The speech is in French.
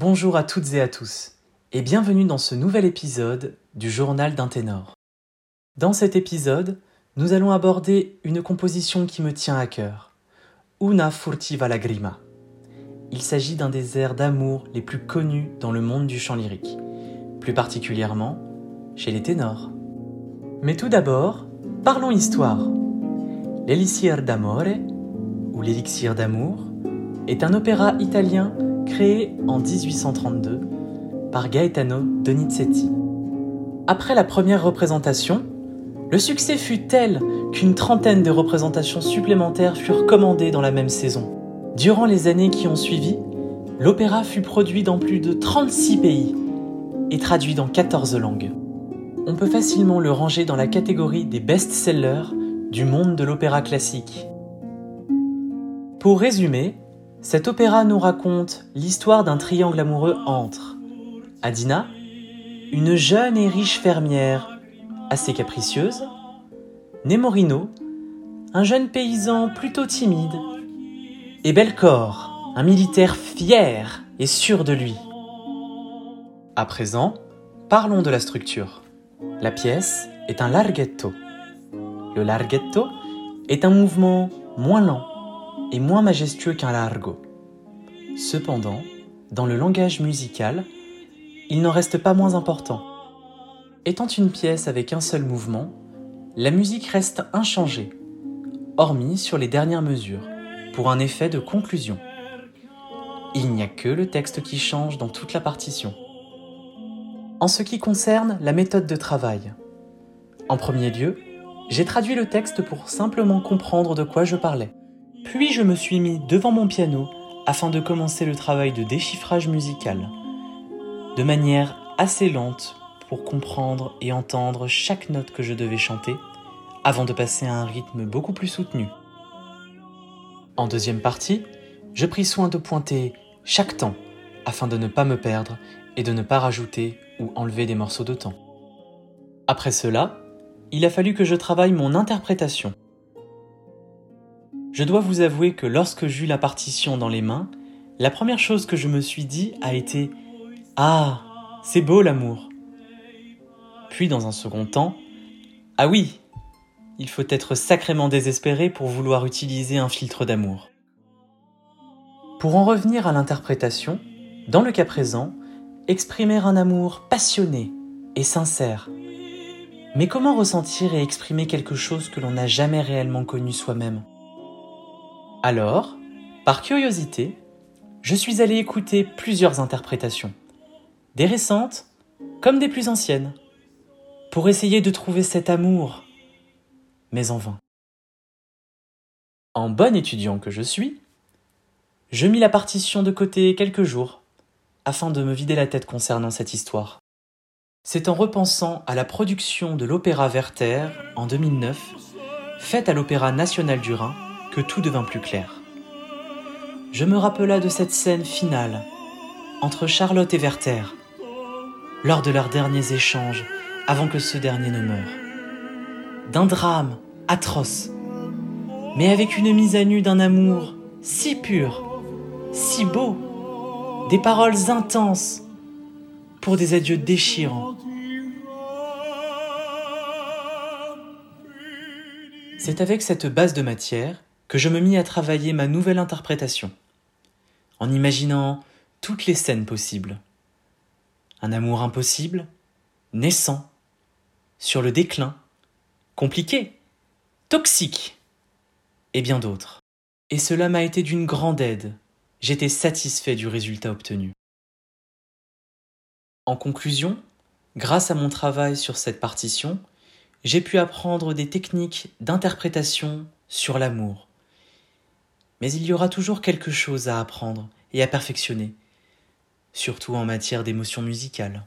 Bonjour à toutes et à tous, et bienvenue dans ce nouvel épisode du Journal d'un ténor. Dans cet épisode, nous allons aborder une composition qui me tient à cœur, Una furtiva lagrima. Il s'agit d'un des airs d'amour les plus connus dans le monde du chant lyrique, plus particulièrement chez les ténors. Mais tout d'abord, parlons histoire. L'Elixir d'amore, ou l'Élixir d'amour, est un opéra italien créé en 1832 par Gaetano Donizetti. Après la première représentation, le succès fut tel qu'une trentaine de représentations supplémentaires furent commandées dans la même saison. Durant les années qui ont suivi, l'opéra fut produit dans plus de 36 pays et traduit dans 14 langues. On peut facilement le ranger dans la catégorie des best-sellers du monde de l'opéra classique. Pour résumer, cet opéra nous raconte l'histoire d'un triangle amoureux entre Adina, une jeune et riche fermière assez capricieuse, Nemorino, un jeune paysan plutôt timide, et Belcor, un militaire fier et sûr de lui. À présent, parlons de la structure. La pièce est un larghetto. Le larghetto est un mouvement moins lent est moins majestueux qu'un largo. Cependant, dans le langage musical, il n'en reste pas moins important. Étant une pièce avec un seul mouvement, la musique reste inchangée, hormis sur les dernières mesures, pour un effet de conclusion. Il n'y a que le texte qui change dans toute la partition. En ce qui concerne la méthode de travail, en premier lieu, j'ai traduit le texte pour simplement comprendre de quoi je parlais. Puis je me suis mis devant mon piano afin de commencer le travail de déchiffrage musical, de manière assez lente pour comprendre et entendre chaque note que je devais chanter, avant de passer à un rythme beaucoup plus soutenu. En deuxième partie, je pris soin de pointer chaque temps afin de ne pas me perdre et de ne pas rajouter ou enlever des morceaux de temps. Après cela, il a fallu que je travaille mon interprétation je dois vous avouer que lorsque j'eus la partition dans les mains, la première chose que je me suis dit a été Ah, c'est beau l'amour. Puis dans un second temps, Ah oui, il faut être sacrément désespéré pour vouloir utiliser un filtre d'amour. Pour en revenir à l'interprétation, dans le cas présent, exprimer un amour passionné et sincère. Mais comment ressentir et exprimer quelque chose que l'on n'a jamais réellement connu soi-même? Alors, par curiosité, je suis allé écouter plusieurs interprétations, des récentes comme des plus anciennes, pour essayer de trouver cet amour, mais en vain. En bon étudiant que je suis, je mis la partition de côté quelques jours, afin de me vider la tête concernant cette histoire. C'est en repensant à la production de l'opéra Werther en 2009, faite à l'Opéra national du Rhin, que tout devint plus clair. Je me rappela de cette scène finale entre Charlotte et Werther, lors de leurs derniers échanges avant que ce dernier ne meure. D'un drame atroce, mais avec une mise à nu d'un amour si pur, si beau, des paroles intenses pour des adieux déchirants. C'est avec cette base de matière que je me mis à travailler ma nouvelle interprétation, en imaginant toutes les scènes possibles. Un amour impossible, naissant, sur le déclin, compliqué, toxique, et bien d'autres. Et cela m'a été d'une grande aide. J'étais satisfait du résultat obtenu. En conclusion, grâce à mon travail sur cette partition, j'ai pu apprendre des techniques d'interprétation sur l'amour, mais il y aura toujours quelque chose à apprendre et à perfectionner, surtout en matière d'émotion musicale.